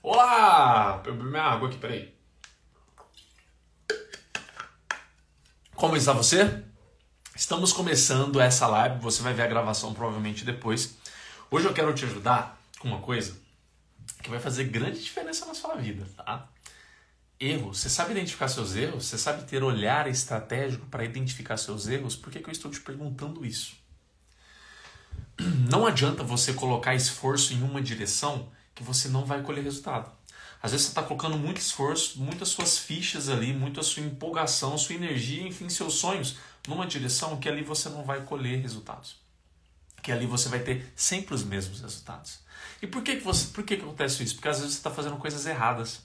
Olá! Eu bebi minha água aqui, peraí. Como está você? Estamos começando essa live, você vai ver a gravação provavelmente depois. Hoje eu quero te ajudar com uma coisa que vai fazer grande diferença na sua vida, tá? Erro. Você sabe identificar seus erros? Você sabe ter olhar estratégico para identificar seus erros? Por que, que eu estou te perguntando isso? Não adianta você colocar esforço em uma direção que você não vai colher resultado. Às vezes você está colocando muito esforço, muitas suas fichas ali, muita sua empolgação, sua energia, enfim, seus sonhos numa direção que ali você não vai colher resultados. Que ali você vai ter sempre os mesmos resultados. E por que, que, você, por que, que acontece isso? Porque às vezes você está fazendo coisas erradas.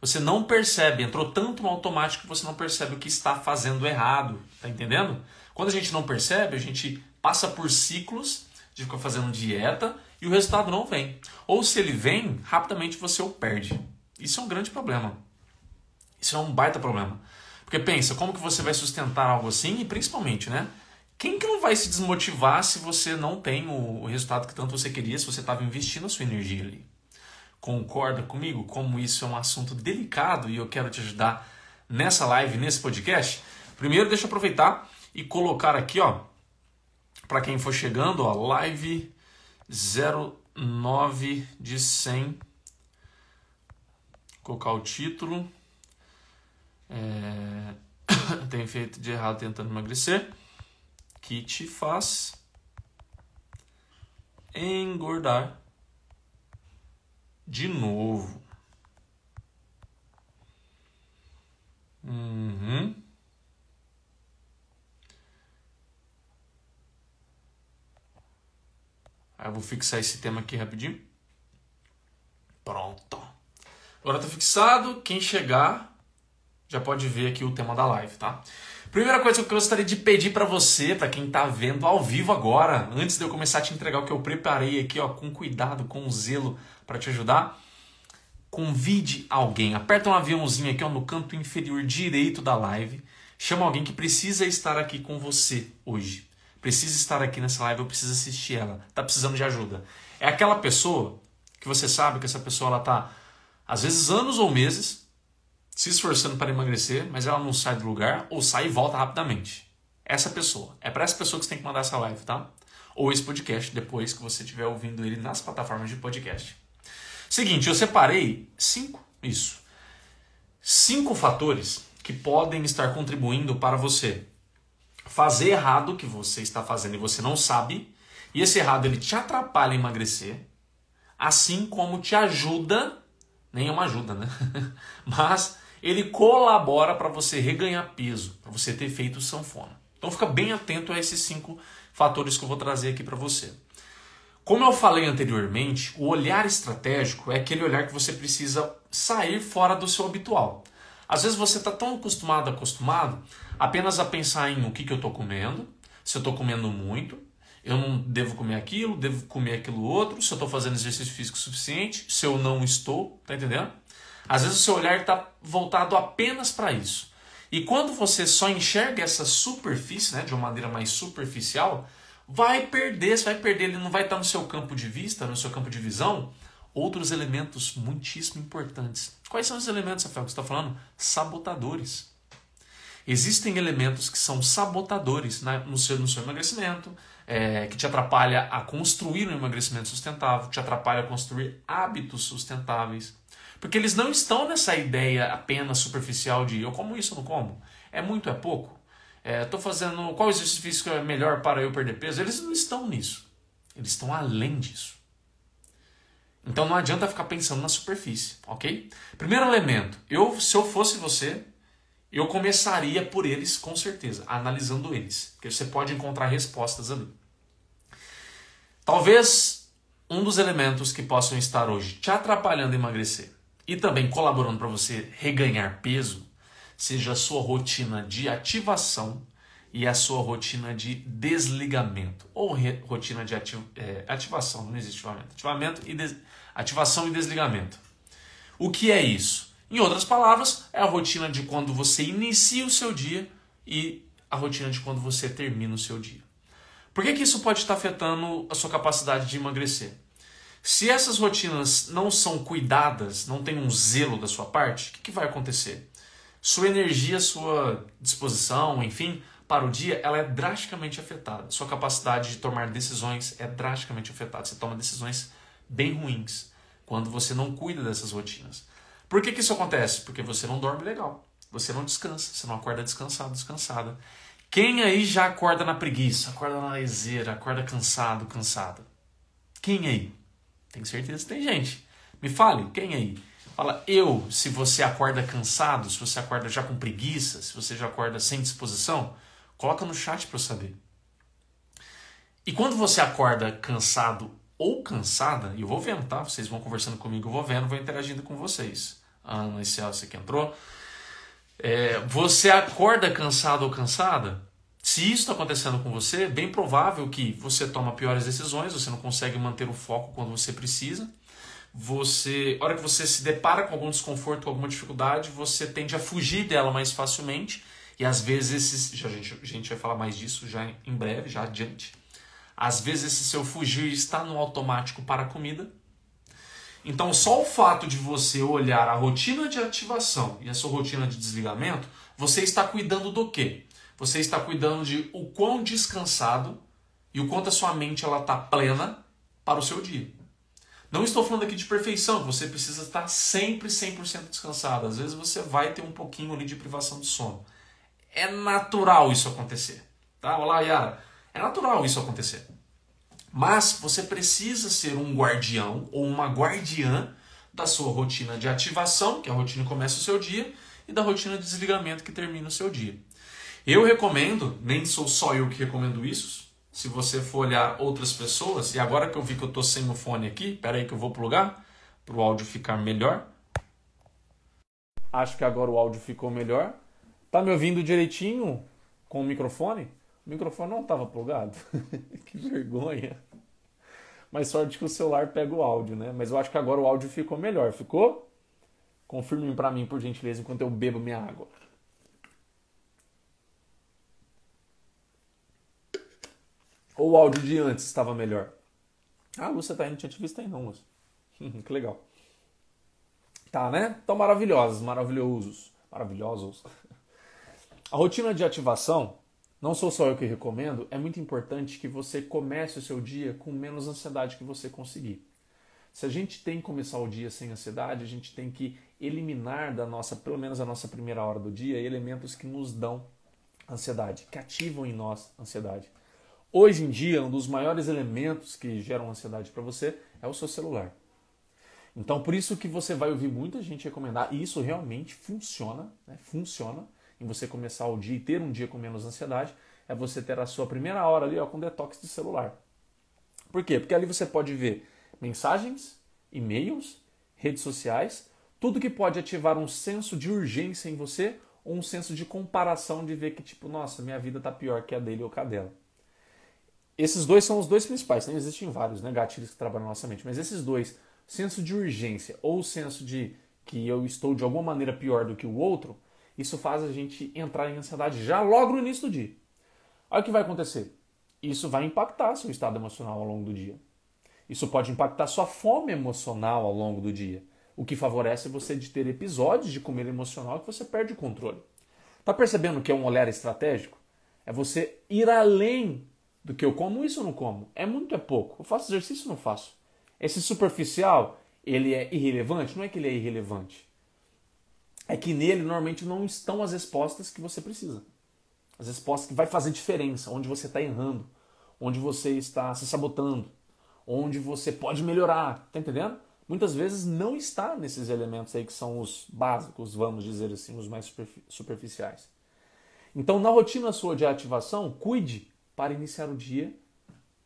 Você não percebe, entrou tanto no automático que você não percebe o que está fazendo errado. Tá entendendo? Quando a gente não percebe, a gente passa por ciclos de ficar fazendo dieta e o resultado não vem. Ou se ele vem, rapidamente você o perde. Isso é um grande problema. Isso é um baita problema. Porque pensa, como que você vai sustentar algo assim? E principalmente, né? Quem que não vai se desmotivar se você não tem o resultado que tanto você queria, se você estava investindo a sua energia ali? Concorda comigo como isso é um assunto delicado e eu quero te ajudar nessa live, nesse podcast? Primeiro, deixa eu aproveitar e colocar aqui, ó, para quem for chegando, ó, live 09 de 100. Vou colocar o título. É... Tem feito de errado tentando emagrecer. Que te faz engordar de novo. Uhum. Aí eu vou fixar esse tema aqui rapidinho. Pronto. Agora tá fixado. Quem chegar já pode ver aqui o tema da live, tá? Primeira coisa que eu gostaria de pedir para você, para quem tá vendo ao vivo agora, antes de eu começar a te entregar o que eu preparei aqui, ó, com cuidado, com zelo para te ajudar, convide alguém. Aperta um aviãozinho aqui ó, no canto inferior direito da live. Chama alguém que precisa estar aqui com você hoje precisa estar aqui nessa live, eu preciso assistir ela, tá precisando de ajuda. É aquela pessoa que você sabe que essa pessoa ela tá às vezes anos ou meses se esforçando para emagrecer, mas ela não sai do lugar ou sai e volta rapidamente. Essa pessoa. É para essa pessoa que você tem que mandar essa live, tá? Ou esse podcast depois que você estiver ouvindo ele nas plataformas de podcast. Seguinte, eu separei cinco, isso. Cinco fatores que podem estar contribuindo para você fazer errado o que você está fazendo e você não sabe, e esse errado ele te atrapalha a emagrecer, assim como te ajuda, nem é uma ajuda, né? Mas ele colabora para você reganhar peso, para você ter feito sanfona. Então fica bem atento a esses cinco fatores que eu vou trazer aqui para você. Como eu falei anteriormente, o olhar estratégico é aquele olhar que você precisa sair fora do seu habitual. Às vezes você está tão acostumado, acostumado, apenas a pensar em o que, que eu estou comendo, se eu estou comendo muito, eu não devo comer aquilo, devo comer aquilo outro, se eu estou fazendo exercício físico suficiente, se eu não estou, tá entendendo? Às vezes o seu olhar está voltado apenas para isso. E quando você só enxerga essa superfície, né, de uma maneira mais superficial, vai perder, você vai perder, ele não vai estar no seu campo de vista, no seu campo de visão, outros elementos muitíssimo importantes. Quais são os elementos, Rafael, que você está falando? Sabotadores. Existem elementos que são sabotadores no, seu, no seu emagrecimento, é, que te atrapalha a construir um emagrecimento sustentável, te atrapalha a construir hábitos sustentáveis. Porque eles não estão nessa ideia apenas superficial de eu como isso ou não como. É muito, é pouco. Estou é, fazendo. Qual exercício físico é melhor para eu perder peso? Eles não estão nisso. Eles estão além disso. Então não adianta ficar pensando na superfície, ok? Primeiro elemento, eu se eu fosse você, eu começaria por eles com certeza, analisando eles, porque você pode encontrar respostas ali. Talvez um dos elementos que possam estar hoje te atrapalhando a emagrecer e também colaborando para você reganhar peso seja a sua rotina de ativação e a sua rotina de desligamento ou rotina de é, ativação, não existe ativamento, ativamento e ativação e desligamento. O que é isso? Em outras palavras, é a rotina de quando você inicia o seu dia e a rotina de quando você termina o seu dia. Por que, que isso pode estar afetando a sua capacidade de emagrecer? Se essas rotinas não são cuidadas, não tem um zelo da sua parte, o que, que vai acontecer? Sua energia, sua disposição, enfim, para o dia, ela é drasticamente afetada. Sua capacidade de tomar decisões é drasticamente afetada. Você toma decisões bem ruins quando você não cuida dessas rotinas. Por que, que isso acontece? Porque você não dorme legal. Você não descansa, você não acorda descansado, descansada. Quem aí já acorda na preguiça, acorda na leseira, acorda cansado, cansada? Quem aí? Tenho certeza que tem gente. Me fale, quem aí? Fala, eu, se você acorda cansado, se você acorda já com preguiça, se você já acorda sem disposição, coloca no chat para eu saber. E quando você acorda cansado ou cansada, e eu vou vendo, tá? Vocês vão conversando comigo, eu vou vendo, vou interagindo com vocês. Ana e Celso que entrou. É, você acorda cansado ou cansada? Se isso está acontecendo com você, é bem provável que você toma piores decisões, você não consegue manter o foco quando você precisa. Você, a hora que você se depara com algum desconforto, com alguma dificuldade, você tende a fugir dela mais facilmente. E às vezes esses, já, a, gente, a gente vai falar mais disso já em breve, já adiante. Às vezes esse seu fugir está no automático para a comida. Então só o fato de você olhar a rotina de ativação e a sua rotina de desligamento, você está cuidando do quê? Você está cuidando de o quão descansado e o quanto a sua mente ela está plena para o seu dia. Não estou falando aqui de perfeição, você precisa estar sempre 100% descansado. Às vezes você vai ter um pouquinho ali de privação de sono. É natural isso acontecer. Tá? Olá, Yara. É natural isso acontecer. Mas você precisa ser um guardião ou uma guardiã da sua rotina de ativação, que é a rotina começa o seu dia, e da rotina de desligamento que termina o seu dia. Eu recomendo, nem sou só eu que recomendo isso. Se você for olhar outras pessoas, e agora que eu vi que eu estou sem o fone aqui, espera aí que eu vou plugar para o áudio ficar melhor. Acho que agora o áudio ficou melhor. Tá me ouvindo direitinho com o microfone? O microfone não estava plugado. que vergonha. Mas sorte que o celular pega o áudio, né? Mas eu acho que agora o áudio ficou melhor. Ficou? Confirme para mim, por gentileza, enquanto eu bebo minha água. Ou o áudio de antes estava melhor? Ah, você tá não tinha te visto aí não, Lúcia. que legal. Tá, né? Então maravilhosos, maravilhosos. Maravilhosos. A rotina de ativação, não sou só eu que recomendo, é muito importante que você comece o seu dia com menos ansiedade que você conseguir. Se a gente tem que começar o dia sem ansiedade, a gente tem que eliminar da nossa, pelo menos a nossa primeira hora do dia, elementos que nos dão ansiedade, que ativam em nós ansiedade. Hoje em dia, um dos maiores elementos que geram ansiedade para você é o seu celular. Então, por isso que você vai ouvir muita gente recomendar, e isso realmente funciona, né? funciona, em você começar o dia e ter um dia com menos ansiedade, é você ter a sua primeira hora ali ó, com detox de celular. Por quê? Porque ali você pode ver mensagens, e-mails, redes sociais, tudo que pode ativar um senso de urgência em você ou um senso de comparação de ver que, tipo, nossa, minha vida tá pior que a dele ou que a dela. Esses dois são os dois principais, né? existem vários né, gatilhos que trabalham na nossa mente, mas esses dois, senso de urgência ou senso de que eu estou de alguma maneira pior do que o outro, isso faz a gente entrar em ansiedade já logo no início do dia. Olha o que vai acontecer. Isso vai impactar seu estado emocional ao longo do dia. Isso pode impactar sua fome emocional ao longo do dia, o que favorece você de ter episódios de comer emocional que você perde o controle. Tá percebendo que é um olhar estratégico? É você ir além do que eu como isso ou não como. É muito é pouco. Eu faço exercício ou não faço. Esse superficial, ele é irrelevante? Não é que ele é irrelevante. É que nele normalmente não estão as respostas que você precisa. As respostas que vai fazer diferença, onde você está errando, onde você está se sabotando, onde você pode melhorar, tá entendendo? Muitas vezes não está nesses elementos aí que são os básicos, vamos dizer assim, os mais superficiais. Então, na rotina sua de ativação, cuide para iniciar o dia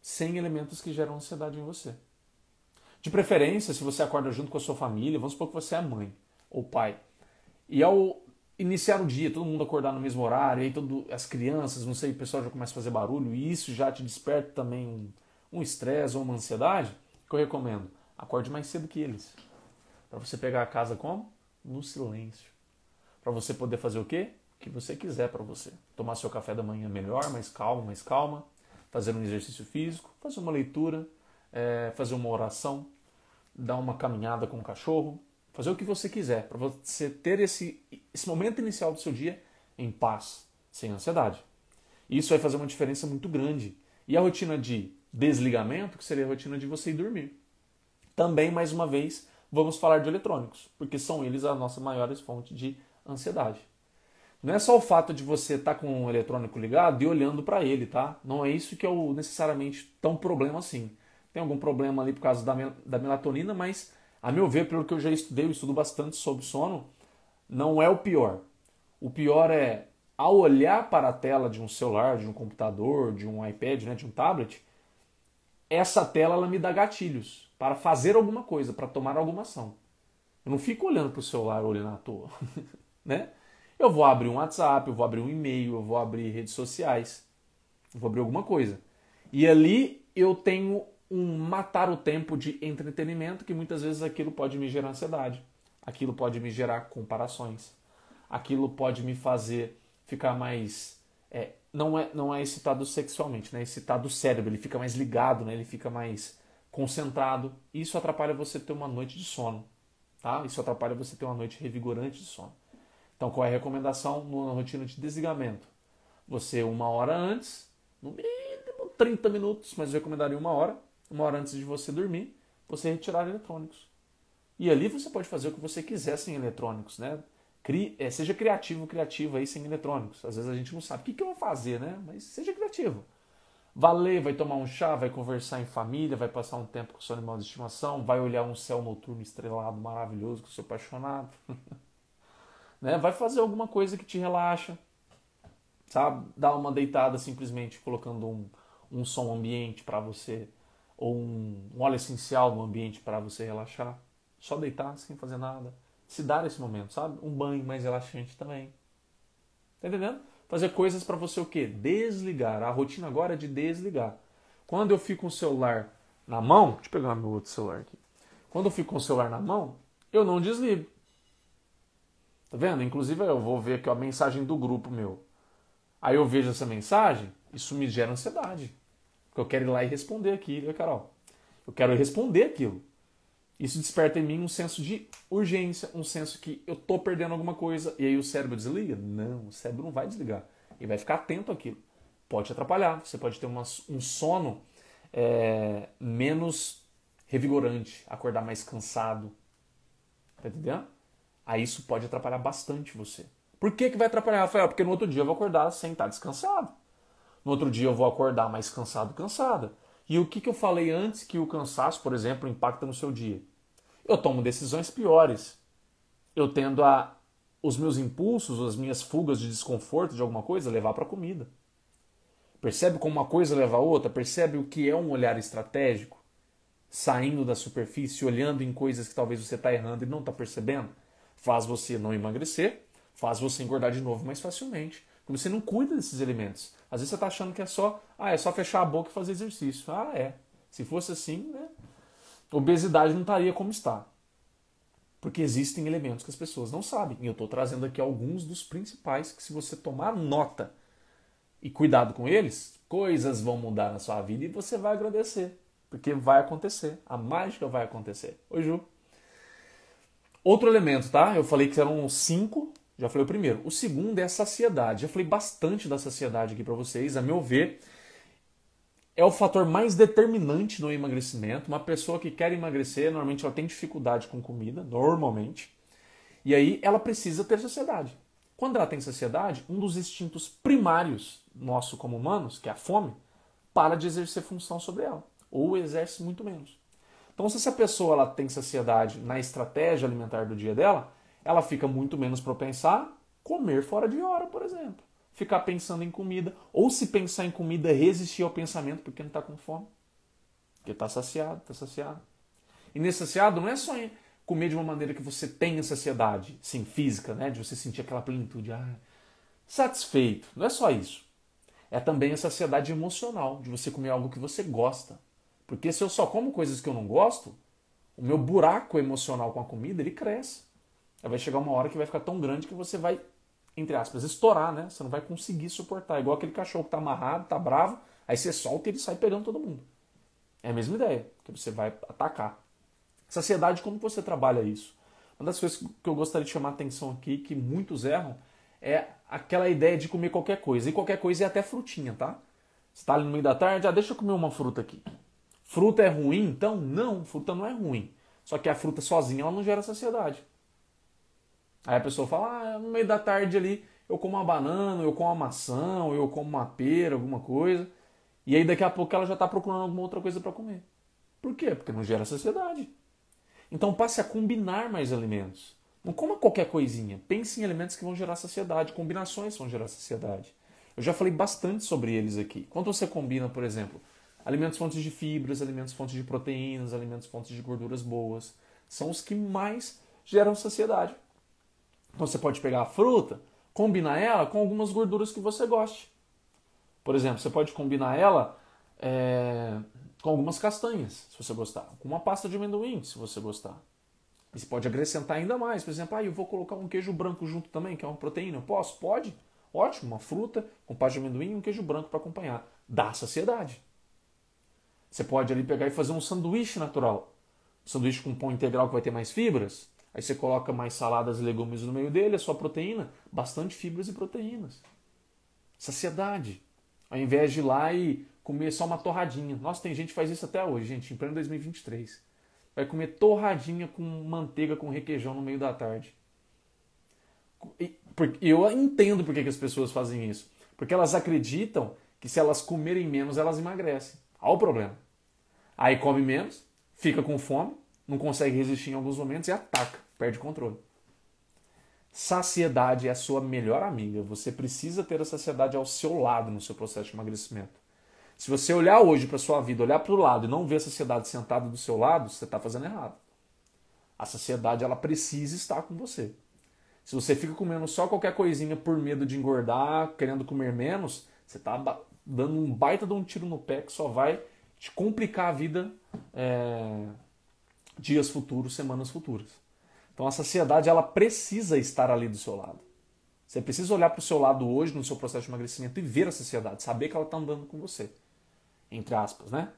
sem elementos que geram ansiedade em você. De preferência, se você acorda junto com a sua família, vamos supor que você é mãe ou pai. E ao iniciar o dia, todo mundo acordar no mesmo horário, aí todo, as crianças, não sei, o pessoal já começa a fazer barulho, e isso já te desperta também um estresse ou uma ansiedade, que eu recomendo? Acorde mais cedo que eles. Para você pegar a casa como? No silêncio. Para você poder fazer o quê? que você quiser para você. Tomar seu café da manhã melhor, mais calmo, mais calma, fazer um exercício físico, fazer uma leitura, é, fazer uma oração, dar uma caminhada com o cachorro, fazer o que você quiser, para você ter esse, esse momento inicial do seu dia em paz, sem ansiedade. Isso vai fazer uma diferença muito grande. E a rotina de desligamento, que seria a rotina de você ir dormir. Também, mais uma vez, vamos falar de eletrônicos, porque são eles a nossa maior fonte de ansiedade. Não é só o fato de você estar tá com o eletrônico ligado e olhando para ele, tá? Não é isso que é o necessariamente tão problema assim. Tem algum problema ali por causa da, da melatonina, mas a meu ver, pelo que eu já estudei, eu estudo bastante sobre sono, não é o pior. O pior é ao olhar para a tela de um celular, de um computador, de um iPad, né, de um tablet, essa tela ela me dá gatilhos para fazer alguma coisa, para tomar alguma ação. Eu não fico olhando para o celular olhando à toa, né? Eu vou abrir um WhatsApp, eu vou abrir um e-mail, eu vou abrir redes sociais, eu vou abrir alguma coisa. E ali eu tenho um matar o tempo de entretenimento que muitas vezes aquilo pode me gerar ansiedade, aquilo pode me gerar comparações, aquilo pode me fazer ficar mais é, não é não é excitado sexualmente, né? É excitado o cérebro, ele fica mais ligado, né? Ele fica mais concentrado. Isso atrapalha você ter uma noite de sono, tá? Isso atrapalha você ter uma noite revigorante de sono. Então, qual é a recomendação na rotina de desligamento? Você uma hora antes, no mínimo 30 minutos, mas eu recomendaria uma hora, uma hora antes de você dormir, você retirar eletrônicos. E ali você pode fazer o que você quiser sem eletrônicos, né? Crie, é, seja criativo, criativa aí sem eletrônicos. Às vezes a gente não sabe o que, que eu vou fazer, né? Mas seja criativo. Vai ler, vai tomar um chá, vai conversar em família, vai passar um tempo com o seu animal de estimação, vai olhar um céu noturno estrelado maravilhoso com o seu apaixonado. né? Vai fazer alguma coisa que te relaxa. Sabe? Dar uma deitada simplesmente colocando um, um som ambiente para você ou um, um óleo essencial no ambiente para você relaxar. Só deitar sem fazer nada. Se dar esse momento, sabe? Um banho mais relaxante também. Tá entendendo? Fazer coisas para você o quê? Desligar. A rotina agora é de desligar. Quando eu fico com o celular na mão, deixa eu pegar meu outro celular aqui. Quando eu fico com o celular na mão, eu não desligo. Tá vendo? Inclusive eu vou ver aqui a mensagem do grupo meu. Aí eu vejo essa mensagem, isso me gera ansiedade. Porque eu quero ir lá e responder aqui, viu, Carol? Eu quero responder aquilo. Isso desperta em mim um senso de urgência, um senso que eu tô perdendo alguma coisa e aí o cérebro desliga? Não, o cérebro não vai desligar. Ele vai ficar atento àquilo. Pode atrapalhar. Você pode ter uma, um sono é, menos revigorante, acordar mais cansado. Tá entendendo? Aí isso pode atrapalhar bastante você. Por que, que vai atrapalhar, Rafael? Porque no outro dia eu vou acordar sem estar descansado. No outro dia eu vou acordar mais cansado, cansada. E o que, que eu falei antes que o cansaço, por exemplo, impacta no seu dia? Eu tomo decisões piores. Eu tendo a os meus impulsos, as minhas fugas de desconforto de alguma coisa levar para a comida. Percebe como uma coisa leva a outra? Percebe o que é um olhar estratégico? Saindo da superfície, olhando em coisas que talvez você está errando e não está percebendo? Faz você não emagrecer, faz você engordar de novo mais facilmente. Você não cuida desses elementos. Às vezes você está achando que é só, ah, é só fechar a boca e fazer exercício. Ah, é. Se fosse assim, né? Obesidade não estaria como está. Porque existem elementos que as pessoas não sabem. E eu estou trazendo aqui alguns dos principais que, se você tomar nota e cuidado com eles, coisas vão mudar na sua vida e você vai agradecer. Porque vai acontecer. A mágica vai acontecer. Oi, Ju. Outro elemento, tá? Eu falei que eram cinco, já falei o primeiro. O segundo é a saciedade. Já falei bastante da saciedade aqui para vocês. A meu ver, é o fator mais determinante no emagrecimento. Uma pessoa que quer emagrecer, normalmente ela tem dificuldade com comida, normalmente. E aí ela precisa ter saciedade. Quando ela tem saciedade, um dos instintos primários nosso como humanos, que é a fome, para de exercer função sobre ela, ou exerce muito menos. Então, se essa pessoa ela tem saciedade na estratégia alimentar do dia dela, ela fica muito menos propensa a comer fora de hora, por exemplo. Ficar pensando em comida. Ou se pensar em comida, resistir ao pensamento porque não está com fome. Porque está saciado, está saciado. E nesse saciado não é só comer de uma maneira que você tenha saciedade, sim, física, né? De você sentir aquela plenitude, ah, satisfeito. Não é só isso. É também a saciedade emocional, de você comer algo que você gosta. Porque se eu só como coisas que eu não gosto, o meu buraco emocional com a comida, ele cresce. Vai chegar uma hora que vai ficar tão grande que você vai, entre aspas, estourar, né? Você não vai conseguir suportar. Igual aquele cachorro que tá amarrado, tá bravo, aí você solta e ele sai pegando todo mundo. É a mesma ideia, que você vai atacar. Saciedade, como você trabalha isso? Uma das coisas que eu gostaria de chamar a atenção aqui, que muitos erram, é aquela ideia de comer qualquer coisa. E qualquer coisa é até frutinha, tá? Você está ali no meio da tarde, ah, deixa eu comer uma fruta aqui. Fruta é ruim? Então, não, fruta não é ruim. Só que a fruta sozinha ela não gera saciedade. Aí a pessoa fala, ah, no meio da tarde ali eu como uma banana, eu como uma maçã, ou eu como uma pera, alguma coisa. E aí daqui a pouco ela já está procurando alguma outra coisa para comer. Por quê? Porque não gera saciedade. Então passe a combinar mais alimentos. Não coma qualquer coisinha. Pense em alimentos que vão gerar saciedade, combinações vão gerar saciedade. Eu já falei bastante sobre eles aqui. Quando você combina, por exemplo, alimentos fontes de fibras, alimentos fontes de proteínas, alimentos fontes de gorduras boas, são os que mais geram saciedade. Então você pode pegar a fruta, combinar ela com algumas gorduras que você goste. Por exemplo, você pode combinar ela é, com algumas castanhas, se você gostar, com uma pasta de amendoim, se você gostar. E você pode acrescentar ainda mais. Por exemplo, ah, eu vou colocar um queijo branco junto também, que é uma proteína. Eu posso? Pode. Ótimo, uma fruta com pasta de amendoim e um queijo branco para acompanhar. Dá saciedade. Você pode ali pegar e fazer um sanduíche natural. Um sanduíche com pão integral que vai ter mais fibras. Aí você coloca mais saladas e legumes no meio dele, a sua proteína, bastante fibras e proteínas. Saciedade. Ao invés de ir lá e comer só uma torradinha. Nossa, tem gente que faz isso até hoje, gente, em pleno 2023. Vai comer torradinha com manteiga com requeijão no meio da tarde. E eu entendo por que as pessoas fazem isso. Porque elas acreditam que se elas comerem menos, elas emagrecem. Olha o problema. Aí come menos, fica com fome, não consegue resistir em alguns momentos e ataca, perde controle. Saciedade é a sua melhor amiga. Você precisa ter a saciedade ao seu lado no seu processo de emagrecimento. Se você olhar hoje para sua vida, olhar para o lado e não ver a saciedade sentada do seu lado, você está fazendo errado. A saciedade ela precisa estar com você. Se você fica comendo só qualquer coisinha por medo de engordar, querendo comer menos, você está dando um baita de um tiro no pé que só vai te complicar a vida é, dias futuros, semanas futuras. Então a saciedade ela precisa estar ali do seu lado. Você precisa olhar para o seu lado hoje no seu processo de emagrecimento e ver a saciedade, saber que ela está andando com você. Entre aspas, né?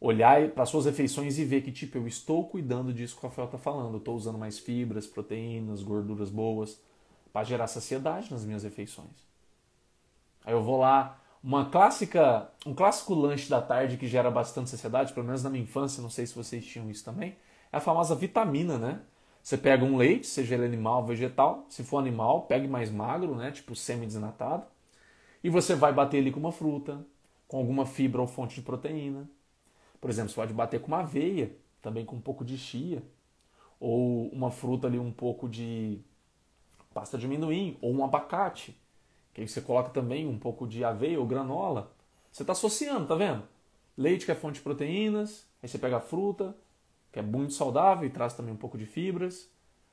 Olhar para suas refeições e ver que, tipo, eu estou cuidando disso que o Rafael está falando. Eu estou usando mais fibras, proteínas, gorduras boas para gerar saciedade nas minhas refeições. Aí eu vou lá, uma clássica, um clássico lanche da tarde que gera bastante saciedade, pelo menos na minha infância, não sei se vocês tinham isso também, é a famosa vitamina, né? Você pega um leite, seja ele animal ou vegetal, se for animal, pegue mais magro, né? Tipo semi-desnatado, e você vai bater ele com uma fruta, com alguma fibra ou fonte de proteína. Por exemplo, você pode bater com uma aveia, também com um pouco de chia, ou uma fruta ali um pouco de pasta de amendoim, ou um abacate que aí você coloca também um pouco de aveia ou granola. Você está associando, tá vendo? Leite que é fonte de proteínas, aí você pega a fruta, que é muito saudável e traz também um pouco de fibras.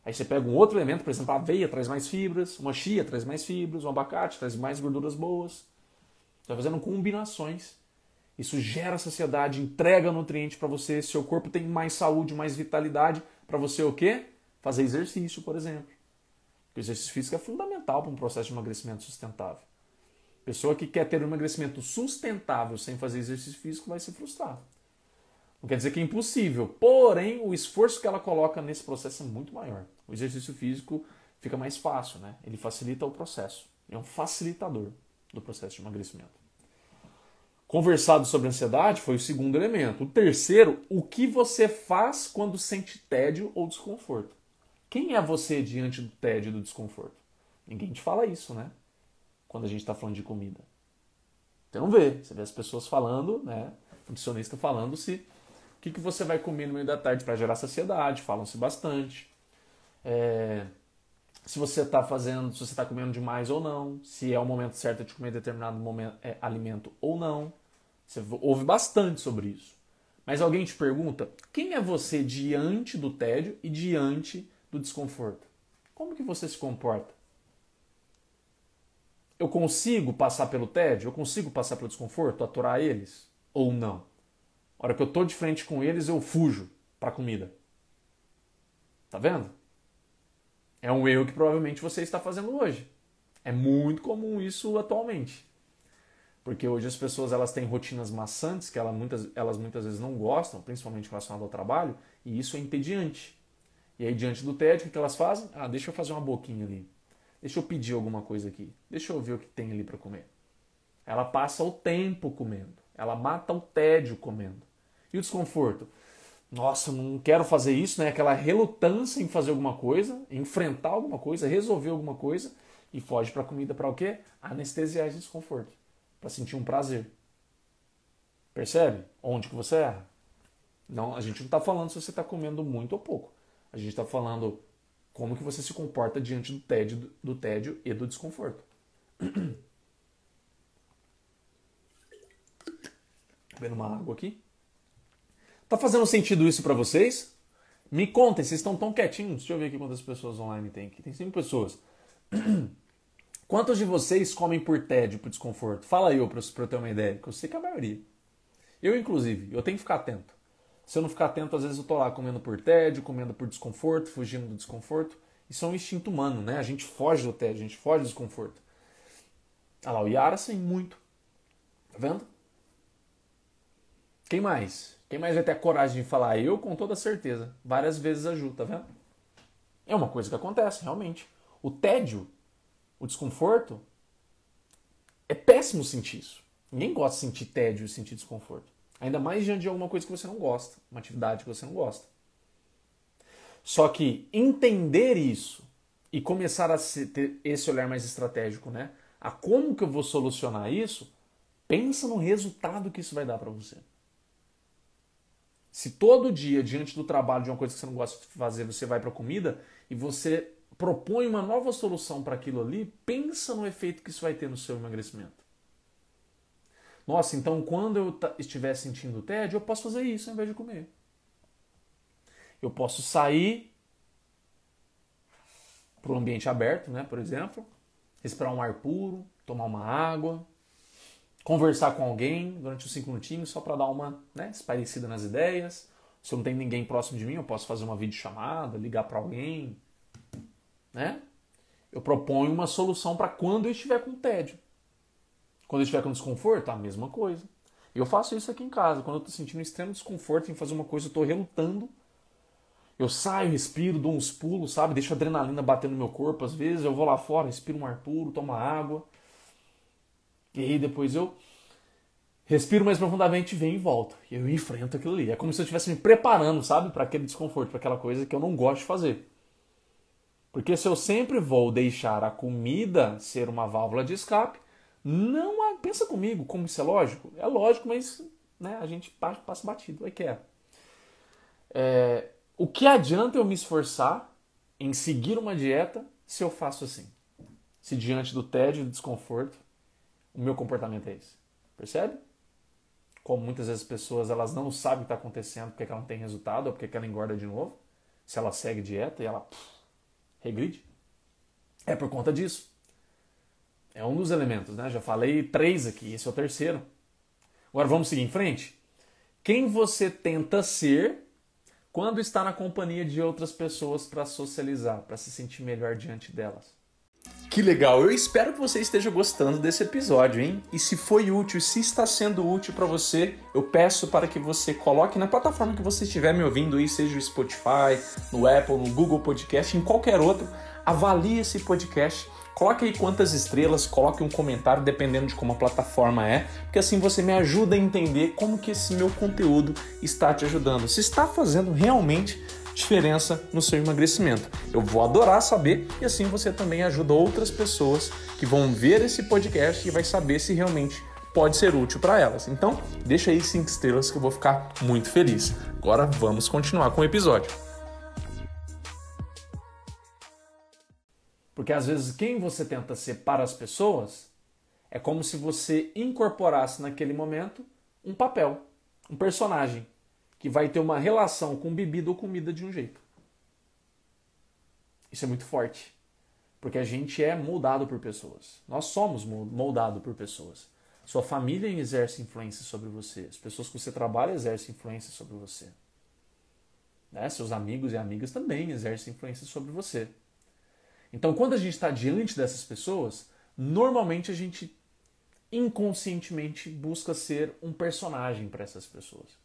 Aí você pega um outro elemento, por exemplo, a aveia traz mais fibras, uma chia traz mais fibras, um abacate traz mais gorduras boas. Está fazendo combinações. Isso gera saciedade, entrega nutriente para você, seu corpo tem mais saúde, mais vitalidade para você o quê? Fazer exercício, por exemplo. O exercício físico é fundamental para um processo de emagrecimento sustentável. Pessoa que quer ter um emagrecimento sustentável sem fazer exercício físico vai se frustrar. Não quer dizer que é impossível, porém o esforço que ela coloca nesse processo é muito maior. O exercício físico fica mais fácil, né? Ele facilita o processo. É um facilitador do processo de emagrecimento. Conversado sobre ansiedade foi o segundo elemento. O terceiro, o que você faz quando sente tédio ou desconforto. Quem é você diante do tédio e do desconforto? Ninguém te fala isso, né? Quando a gente está falando de comida. Não vê. Você vê as pessoas falando, né? Nutricionista falando se o que, que você vai comer no meio da tarde para gerar saciedade. Falam-se bastante. É, se você está fazendo, se você está comendo demais ou não, se é o momento certo de comer determinado momento, é, alimento ou não. Você ouve bastante sobre isso. Mas alguém te pergunta: quem é você diante do tédio e diante do desconforto. Como que você se comporta? Eu consigo passar pelo tédio? Eu consigo passar pelo desconforto, aturar eles? Ou não? A hora que eu estou de frente com eles, eu fujo para a comida. Tá vendo? É um erro que provavelmente você está fazendo hoje. É muito comum isso atualmente. Porque hoje as pessoas elas têm rotinas maçantes que elas muitas, elas muitas vezes não gostam, principalmente relacionado ao trabalho, E isso é entediante. E aí, diante do tédio, o que elas fazem? Ah, deixa eu fazer uma boquinha ali. Deixa eu pedir alguma coisa aqui. Deixa eu ver o que tem ali para comer. Ela passa o tempo comendo. Ela mata o tédio comendo. E o desconforto? Nossa, não quero fazer isso, né? Aquela relutância em fazer alguma coisa, enfrentar alguma coisa, resolver alguma coisa e foge para a comida para o quê? Anestesiar esse desconforto, para sentir um prazer. Percebe? Onde que você erra? Não, a gente não está falando se você está comendo muito ou pouco. A gente está falando como que você se comporta diante do tédio, do tédio e do desconforto. Bebendo uma água aqui. Tá fazendo sentido isso para vocês? Me contem, vocês estão tão quietinhos. Deixa eu ver aqui quantas pessoas online tem aqui. Tem cinco pessoas. Quantos de vocês comem por tédio, por desconforto? Fala aí, para eu ter uma ideia, que eu sei que é a maioria. Eu, inclusive, eu tenho que ficar atento. Se eu não ficar atento, às vezes eu tô lá comendo por tédio, comendo por desconforto, fugindo do desconforto. Isso é um instinto humano, né? A gente foge do tédio, a gente foge do desconforto. Olha lá, o Yara sem muito. Tá vendo? Quem mais? Quem mais vai ter a coragem de falar? Eu, com toda certeza. Várias vezes ajuda, tá vendo? É uma coisa que acontece, realmente. O tédio, o desconforto, é péssimo sentir isso. Ninguém gosta de sentir tédio e sentir desconforto. Ainda mais diante de alguma coisa que você não gosta, uma atividade que você não gosta. Só que entender isso e começar a ter esse olhar mais estratégico, né? A como que eu vou solucionar isso, pensa no resultado que isso vai dar para você. Se todo dia, diante do trabalho de uma coisa que você não gosta de fazer, você vai para comida e você propõe uma nova solução para aquilo ali, pensa no efeito que isso vai ter no seu emagrecimento. Nossa, então quando eu estiver sentindo tédio, eu posso fazer isso ao invés de comer. Eu posso sair para o ambiente aberto, né, por exemplo, respirar um ar puro, tomar uma água, conversar com alguém durante os cinco minutinhos só para dar uma né, esparecida nas ideias. Se eu não tem ninguém próximo de mim, eu posso fazer uma videochamada, ligar para alguém, né? Eu proponho uma solução para quando eu estiver com tédio. Quando eu estiver com desconforto, a mesma coisa. Eu faço isso aqui em casa. Quando eu estou sentindo um extremo desconforto em fazer uma coisa, eu estou relutando. Eu saio, respiro, dou uns pulos, sabe? Deixo a adrenalina bater no meu corpo. Às vezes eu vou lá fora, respiro um ar puro, tomo água. E aí depois eu respiro mais profundamente, venho e volto. E eu enfrento aquilo ali. É como se eu estivesse me preparando, sabe? Para aquele desconforto, para aquela coisa que eu não gosto de fazer. Porque se eu sempre vou deixar a comida ser uma válvula de escape, não pensa comigo como isso é lógico. É lógico, mas né, a gente passa batido. É que é. é. O que adianta eu me esforçar em seguir uma dieta se eu faço assim? Se diante do tédio e do desconforto, o meu comportamento é esse. Percebe? Como muitas vezes as pessoas elas não sabem o que está acontecendo porque ela não tem resultado ou porque ela engorda de novo. Se ela segue dieta e ela pff, regride. É por conta disso. É um dos elementos, né? Já falei três aqui, esse é o terceiro. Agora vamos seguir em frente? Quem você tenta ser quando está na companhia de outras pessoas para socializar, para se sentir melhor diante delas? Que legal! Eu espero que você esteja gostando desse episódio, hein? E se foi útil, se está sendo útil para você, eu peço para que você coloque na plataforma que você estiver me ouvindo aí, seja o Spotify, no Apple, no Google Podcast, em qualquer outro, avalie esse podcast Coloque aí quantas estrelas, coloque um comentário dependendo de como a plataforma é, porque assim você me ajuda a entender como que esse meu conteúdo está te ajudando. Se está fazendo realmente diferença no seu emagrecimento. Eu vou adorar saber e assim você também ajuda outras pessoas que vão ver esse podcast e vai saber se realmente pode ser útil para elas. Então, deixa aí cinco estrelas que eu vou ficar muito feliz. Agora vamos continuar com o episódio. Porque às vezes quem você tenta ser para as pessoas é como se você incorporasse naquele momento um papel, um personagem que vai ter uma relação com bebida ou comida de um jeito. Isso é muito forte, porque a gente é moldado por pessoas. Nós somos moldados por pessoas. Sua família exerce influência sobre você, as pessoas que você trabalha exercem influência sobre você. Né? Seus amigos e amigas também exercem influência sobre você. Então, quando a gente está diante dessas pessoas, normalmente a gente inconscientemente busca ser um personagem para essas pessoas.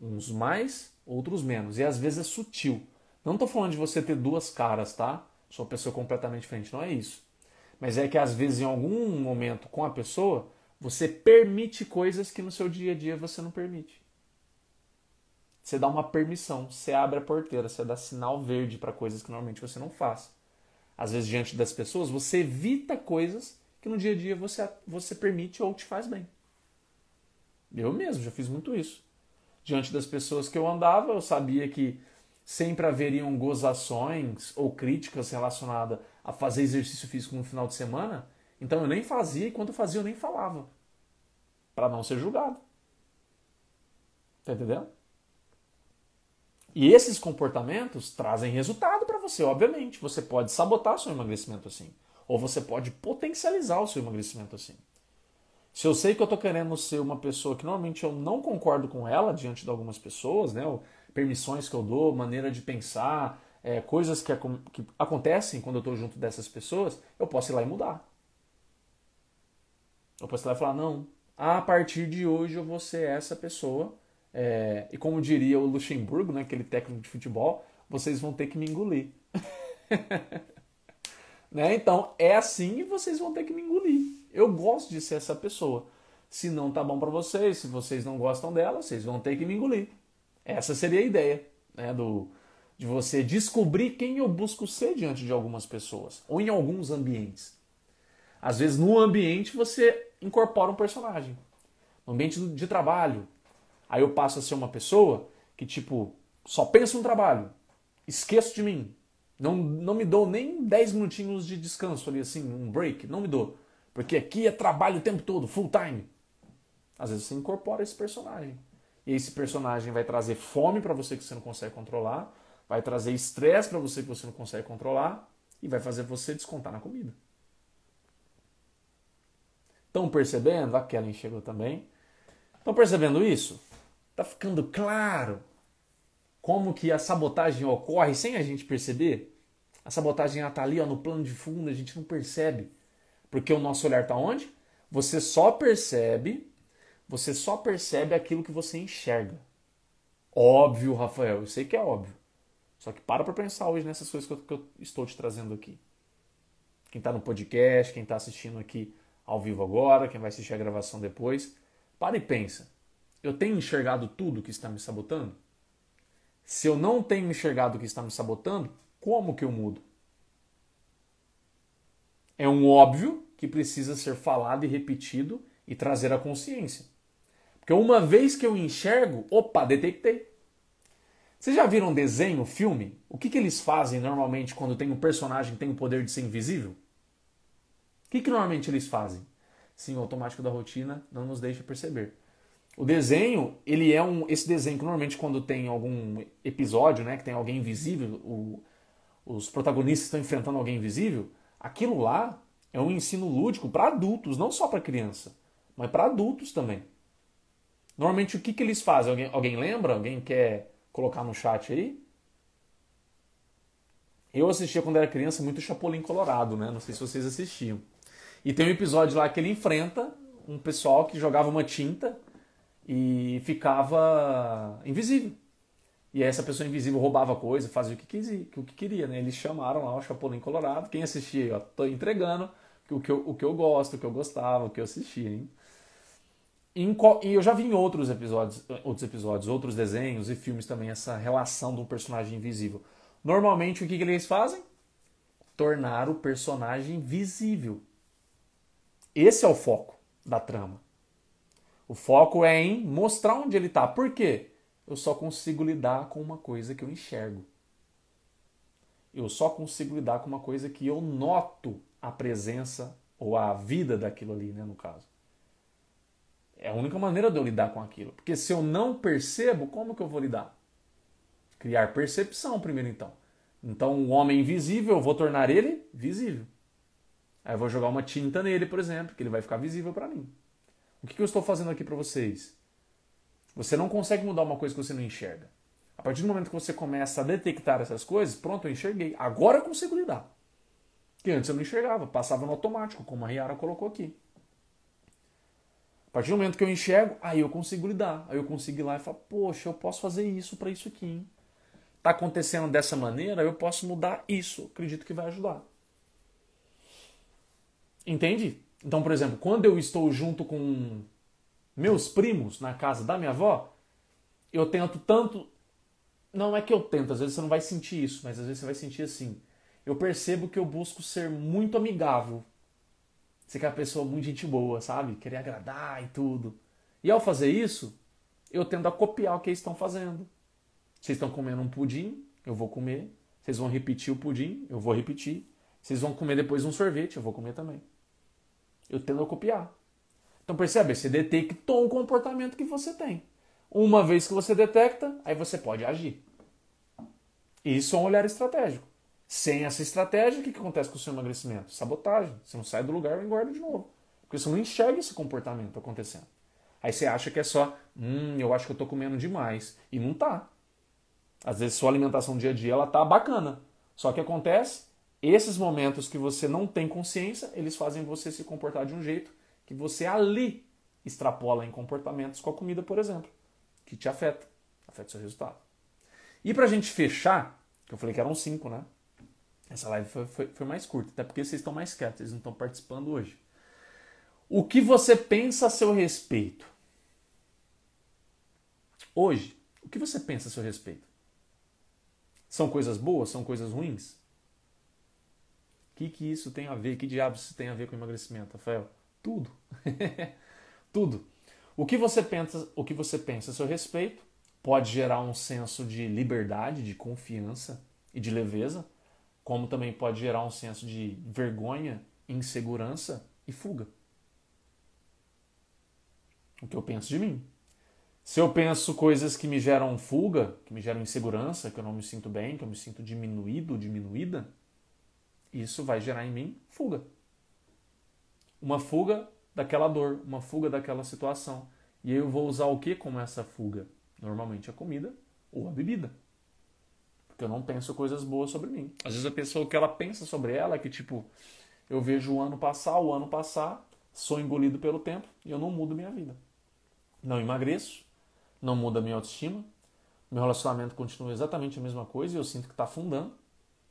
Uns mais, outros menos. E às vezes é sutil. Não estou falando de você ter duas caras, tá? Sou uma pessoa completamente diferente, não é isso. Mas é que às vezes em algum momento com a pessoa, você permite coisas que no seu dia a dia você não permite. Você dá uma permissão, você abre a porteira, você dá sinal verde para coisas que normalmente você não faz. Às vezes, diante das pessoas, você evita coisas que no dia a dia você, você permite ou te faz bem. Eu mesmo já fiz muito isso. Diante das pessoas que eu andava, eu sabia que sempre haveriam gozações ou críticas relacionadas a fazer exercício físico no final de semana. Então eu nem fazia e quando eu fazia eu nem falava. Para não ser julgado. Tá entendendo? E esses comportamentos trazem resultado você, obviamente. Você pode sabotar seu emagrecimento assim. Ou você pode potencializar o seu emagrecimento assim. Se eu sei que eu estou querendo ser uma pessoa que normalmente eu não concordo com ela diante de algumas pessoas, né? permissões que eu dou, maneira de pensar, é, coisas que, que acontecem quando eu estou junto dessas pessoas, eu posso ir lá e mudar. Eu posso ir lá e falar, não, a partir de hoje eu vou ser essa pessoa é, e como diria o Luxemburgo, né, aquele técnico de futebol, vocês vão ter que me engolir. né? Então é assim e vocês vão ter que me engolir. Eu gosto de ser essa pessoa. Se não tá bom para vocês, se vocês não gostam dela, vocês vão ter que me engolir. Essa seria a ideia né, do, de você descobrir quem eu busco ser diante de algumas pessoas ou em alguns ambientes. Às vezes no ambiente você incorpora um personagem. No ambiente de trabalho, Aí eu passo a ser uma pessoa que, tipo, só penso no trabalho, esqueço de mim. Não, não me dou nem 10 minutinhos de descanso ali, assim, um break. Não me dou. Porque aqui é trabalho o tempo todo, full time. Às vezes você incorpora esse personagem. E esse personagem vai trazer fome para você que você não consegue controlar, vai trazer estresse para você que você não consegue controlar e vai fazer você descontar na comida. Estão percebendo? A Kellen chegou também. Estão percebendo isso? Tá ficando claro como que a sabotagem ocorre sem a gente perceber? A sabotagem está ali ó, no plano de fundo, a gente não percebe. Porque o nosso olhar está onde? Você só percebe, você só percebe aquilo que você enxerga. Óbvio, Rafael, eu sei que é óbvio. Só que para para pensar hoje nessas coisas que eu, que eu estou te trazendo aqui. Quem está no podcast, quem está assistindo aqui ao vivo agora, quem vai assistir a gravação depois, para e pensa. Eu tenho enxergado tudo que está me sabotando? Se eu não tenho enxergado o que está me sabotando, como que eu mudo? É um óbvio que precisa ser falado e repetido e trazer a consciência. Porque uma vez que eu enxergo, opa, detectei. Vocês já viram desenho, filme? O que, que eles fazem normalmente quando tem um personagem que tem o poder de ser invisível? O que, que normalmente eles fazem? Sim, o automático da rotina não nos deixa perceber. O desenho, ele é um. Esse desenho que normalmente quando tem algum episódio, né, que tem alguém invisível, o, os protagonistas estão enfrentando alguém invisível, aquilo lá é um ensino lúdico para adultos, não só para criança, mas para adultos também. Normalmente o que, que eles fazem? Alguém, alguém lembra? Alguém quer colocar no chat aí? Eu assistia quando era criança muito Chapolin Colorado, né? Não sei se vocês assistiam. E tem um episódio lá que ele enfrenta um pessoal que jogava uma tinta e ficava invisível. E essa pessoa invisível roubava coisa, fazia o que, quis, o que queria, né? Eles chamaram lá o Chapolin Colorado. Quem assistia, ó, tô entregando o que, eu, o que eu gosto, o que eu gostava, o que eu assistia, hein? E eu já vi em outros episódios, outros episódios, outros desenhos e filmes também essa relação do personagem invisível. Normalmente o que, que eles fazem? Tornar o personagem visível. Esse é o foco da trama. O foco é em mostrar onde ele está. Por quê? Eu só consigo lidar com uma coisa que eu enxergo. Eu só consigo lidar com uma coisa que eu noto a presença ou a vida daquilo ali, né, no caso. É a única maneira de eu lidar com aquilo. Porque se eu não percebo, como que eu vou lidar? Criar percepção primeiro, então. Então, o homem invisível, eu vou tornar ele visível. Aí eu vou jogar uma tinta nele, por exemplo, que ele vai ficar visível para mim. O que eu estou fazendo aqui para vocês? Você não consegue mudar uma coisa que você não enxerga. A partir do momento que você começa a detectar essas coisas, pronto, eu enxerguei. Agora eu consigo lidar. Que antes eu não enxergava, passava no automático, como a Riara colocou aqui. partir do momento que eu enxergo, aí eu consigo lidar. Aí eu consigo ir lá e falar, poxa, eu posso fazer isso para isso aqui. Hein? Tá acontecendo dessa maneira, eu posso mudar isso. Acredito que vai ajudar. Entende? Então, por exemplo, quando eu estou junto com meus primos na casa da minha avó, eu tento tanto. Não é que eu tento, às vezes você não vai sentir isso, mas às vezes você vai sentir assim. Eu percebo que eu busco ser muito amigável. Ser aquela pessoa muito gente boa, sabe? Querer agradar e tudo. E ao fazer isso, eu tendo a copiar o que eles estão fazendo. Vocês estão comendo um pudim, eu vou comer. Vocês vão repetir o pudim, eu vou repetir. Vocês vão comer depois um sorvete, eu vou comer também. Eu tendo a copiar. Então percebe? Você detectou um comportamento que você tem. Uma vez que você detecta, aí você pode agir. Isso é um olhar estratégico. Sem essa estratégia, o que, que acontece com o seu emagrecimento? Sabotagem. Você não sai do lugar e engorda de novo. Porque você não enxerga esse comportamento acontecendo. Aí você acha que é só, hum, eu acho que eu estou comendo demais. E não tá. Às vezes sua alimentação dia a dia ela tá bacana. Só que acontece, esses momentos que você não tem consciência, eles fazem você se comportar de um jeito que você ali extrapola em comportamentos com a comida, por exemplo, que te afeta, afeta o seu resultado. E pra gente fechar, que eu falei que eram cinco, né? Essa live foi, foi, foi mais curta, até porque vocês estão mais quietos, vocês não estão participando hoje. O que você pensa a seu respeito? Hoje, o que você pensa a seu respeito? São coisas boas? São coisas ruins? O que, que isso tem a ver? Que diabos isso tem a ver com emagrecimento, Rafael? Tudo. Tudo. O que você pensa, o que você pensa a seu respeito pode gerar um senso de liberdade, de confiança e de leveza, como também pode gerar um senso de vergonha, insegurança e fuga. O que eu penso de mim. Se eu penso coisas que me geram fuga, que me geram insegurança, que eu não me sinto bem, que eu me sinto diminuído, diminuída, isso vai gerar em mim fuga. Uma fuga daquela dor, uma fuga daquela situação. E eu vou usar o que como essa fuga? Normalmente a comida ou a bebida. Porque eu não penso coisas boas sobre mim. Às vezes a pessoa, o que ela pensa sobre ela é que, tipo, eu vejo o ano passar, o ano passar, sou engolido pelo tempo e eu não mudo minha vida. Não emagreço, não muda minha autoestima, meu relacionamento continua exatamente a mesma coisa e eu sinto que está afundando.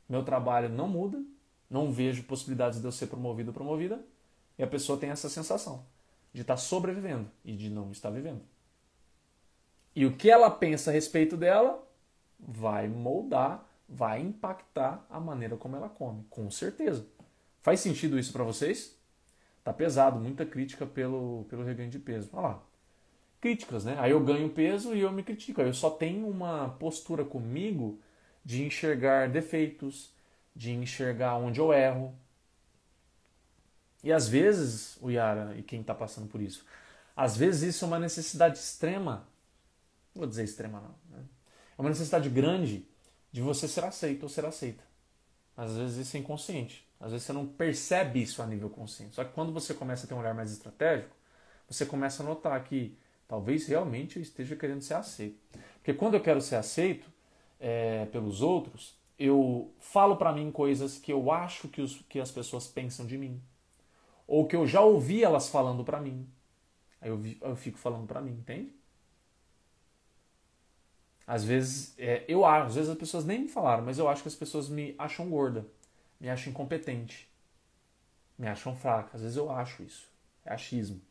Meu trabalho não muda, não vejo possibilidades de eu ser promovido ou promovida, e a pessoa tem essa sensação de estar tá sobrevivendo e de não estar vivendo. E o que ela pensa a respeito dela vai moldar, vai impactar a maneira como ela come, com certeza. Faz sentido isso para vocês? Tá pesado, muita crítica pelo, pelo reganho de peso. Olha lá. Críticas, né? Aí eu ganho peso e eu me critico. Aí eu só tenho uma postura comigo de enxergar defeitos, de enxergar onde eu erro. E às vezes, o Yara e quem está passando por isso, às vezes isso é uma necessidade extrema, não vou dizer extrema não, né? é uma necessidade grande de você ser aceito ou ser aceita. Às vezes isso é inconsciente, às vezes você não percebe isso a nível consciente. Só que quando você começa a ter um olhar mais estratégico, você começa a notar que talvez realmente eu esteja querendo ser aceito. Porque quando eu quero ser aceito é, pelos outros, eu falo para mim coisas que eu acho que, os, que as pessoas pensam de mim. Ou que eu já ouvi elas falando para mim. Aí eu, eu, fico falando para mim, entende? Às vezes, é, eu acho, às vezes as pessoas nem me falaram, mas eu acho que as pessoas me acham gorda, me acham incompetente, me acham fraca. Às vezes eu acho isso. É achismo.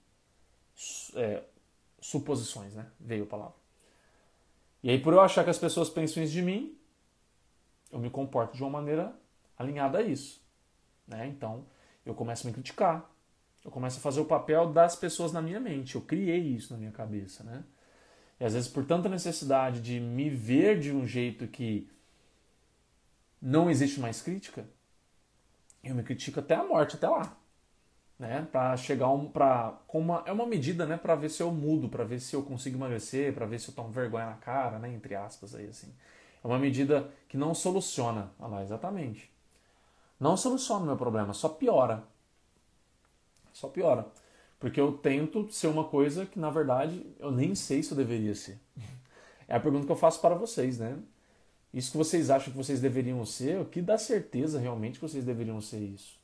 É, suposições, né? Veio a palavra. E aí, por eu achar que as pessoas pensam isso de mim, eu me comporto de uma maneira alinhada a isso. Né? Então, eu começo a me criticar. Eu começo a fazer o papel das pessoas na minha mente. Eu criei isso na minha cabeça. Né? E às vezes, por tanta necessidade de me ver de um jeito que não existe mais crítica, eu me critico até a morte, até lá. Né? Para chegar um, com uma, é uma medida né, para ver se eu mudo, para ver se eu consigo emagrecer, para ver se eu tomo vergonha na cara, né, entre aspas. Aí, assim. É uma medida que não soluciona. Olha lá, exatamente. Não soluciona o meu problema, só piora. Só piora. Porque eu tento ser uma coisa que, na verdade, eu nem sei se eu deveria ser. É a pergunta que eu faço para vocês, né? Isso que vocês acham que vocês deveriam ser, o que dá certeza realmente que vocês deveriam ser isso?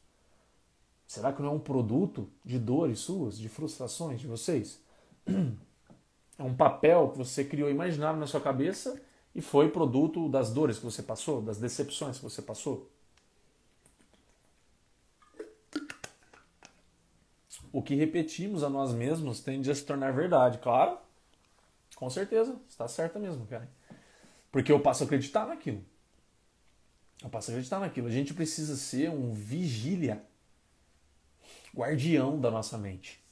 Será que não é um produto de dores suas, de frustrações de vocês? É um papel que você criou imaginário na sua cabeça e foi produto das dores que você passou, das decepções que você passou? O que repetimos a nós mesmos tende a se tornar verdade, claro. Com certeza, está certa mesmo, cara. Porque eu passo a acreditar naquilo. Eu passo a acreditar naquilo. A gente precisa ser um vigília, guardião da nossa mente.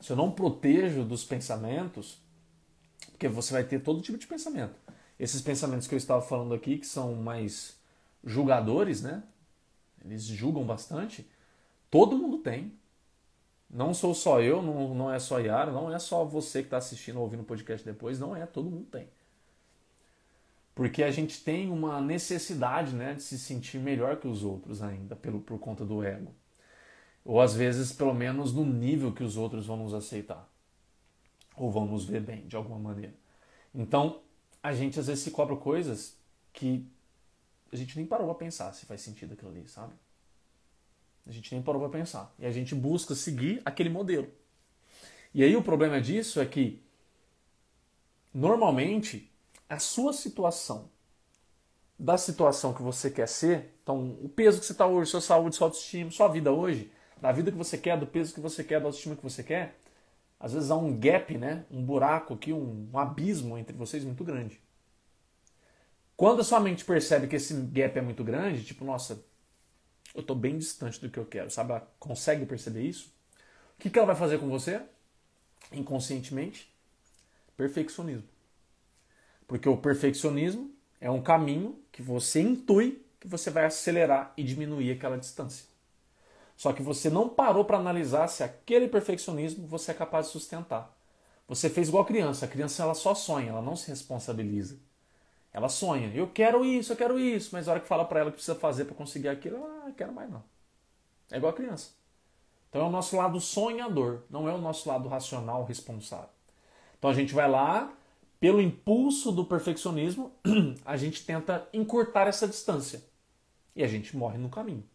Se eu não protejo dos pensamentos, porque você vai ter todo tipo de pensamento. Esses pensamentos que eu estava falando aqui, que são mais julgadores, né? Eles julgam bastante. Todo mundo tem. Não sou só eu, não, não é só Yara, não é só você que está assistindo ou ouvindo o podcast depois, não é, todo mundo tem. Porque a gente tem uma necessidade né, de se sentir melhor que os outros ainda, pelo, por conta do ego. Ou às vezes, pelo menos, no nível que os outros vão nos aceitar. Ou vão nos ver bem, de alguma maneira. Então, a gente às vezes se cobra coisas que a gente nem parou para pensar se faz sentido aquilo ali, sabe? A gente nem parou para pensar. E a gente busca seguir aquele modelo. E aí o problema disso é que, normalmente, a sua situação, da situação que você quer ser, então o peso que você está hoje, sua saúde, sua autoestima, sua vida hoje, da vida que você quer, do peso que você quer, da autoestima que você quer, às vezes há um gap, né? um buraco aqui, um, um abismo entre vocês muito grande. Quando a sua mente percebe que esse gap é muito grande, tipo, nossa, eu estou bem distante do que eu quero, sabe? Ela consegue perceber isso? O que, que ela vai fazer com você? Inconscientemente, perfeccionismo. Porque o perfeccionismo é um caminho que você intui que você vai acelerar e diminuir aquela distância. Só que você não parou para analisar se aquele perfeccionismo você é capaz de sustentar. Você fez igual a criança. A criança ela só sonha, ela não se responsabiliza. Ela sonha, eu quero isso, eu quero isso, mas a hora que fala para ela que precisa fazer para conseguir aquilo, ela, ah, quero mais não. É igual a criança. Então é o nosso lado sonhador, não é o nosso lado racional responsável. Então a gente vai lá, pelo impulso do perfeccionismo, a gente tenta encurtar essa distância. E a gente morre no caminho.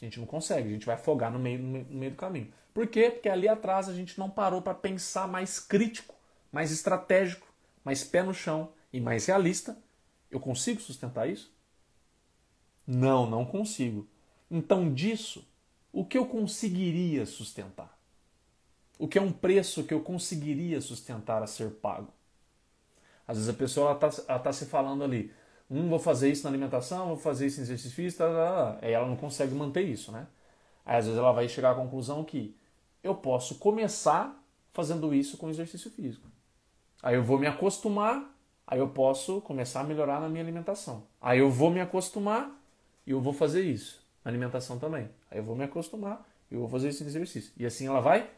A gente não consegue, a gente vai afogar no meio, no meio do caminho. Por quê? Porque ali atrás a gente não parou para pensar mais crítico, mais estratégico, mais pé no chão, e mais realista, eu consigo sustentar isso? Não, não consigo. Então, disso, o que eu conseguiria sustentar? O que é um preço que eu conseguiria sustentar a ser pago? Às vezes a pessoa está tá se falando ali, hum, vou fazer isso na alimentação, vou fazer isso em exercício físico, tá, tá, tá. aí ela não consegue manter isso, né? Aí às vezes ela vai chegar à conclusão que eu posso começar fazendo isso com exercício físico. Aí eu vou me acostumar Aí eu posso começar a melhorar na minha alimentação. Aí eu vou me acostumar e eu vou fazer isso. Na alimentação também. Aí eu vou me acostumar e eu vou fazer esse exercício. E assim ela vai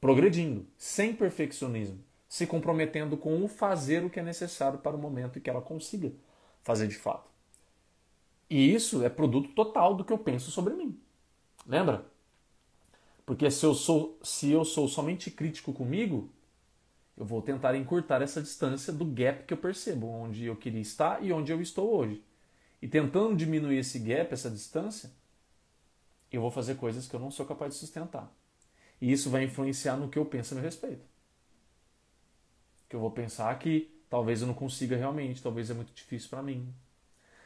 progredindo, sem perfeccionismo, se comprometendo com o fazer o que é necessário para o momento e que ela consiga fazer de fato. E isso é produto total do que eu penso sobre mim. Lembra? Porque se eu sou, se eu sou somente crítico comigo, eu vou tentar encurtar essa distância do gap que eu percebo, onde eu queria estar e onde eu estou hoje. E tentando diminuir esse gap, essa distância, eu vou fazer coisas que eu não sou capaz de sustentar. E isso vai influenciar no que eu penso a meu respeito. Que eu vou pensar que talvez eu não consiga realmente, talvez é muito difícil para mim.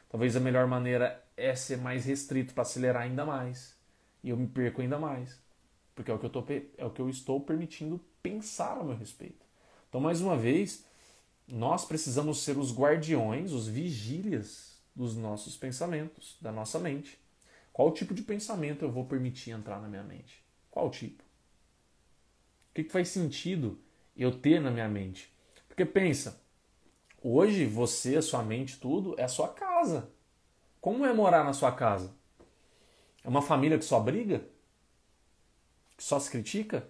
Talvez a melhor maneira é ser mais restrito para acelerar ainda mais. E eu me perco ainda mais. Porque é o que eu, tô, é o que eu estou permitindo pensar a meu respeito. Então, mais uma vez, nós precisamos ser os guardiões, os vigílias dos nossos pensamentos, da nossa mente. Qual tipo de pensamento eu vou permitir entrar na minha mente? Qual tipo? O que, que faz sentido eu ter na minha mente? Porque pensa, hoje você, sua mente, tudo é a sua casa. Como é morar na sua casa? É uma família que só briga? Que só se critica?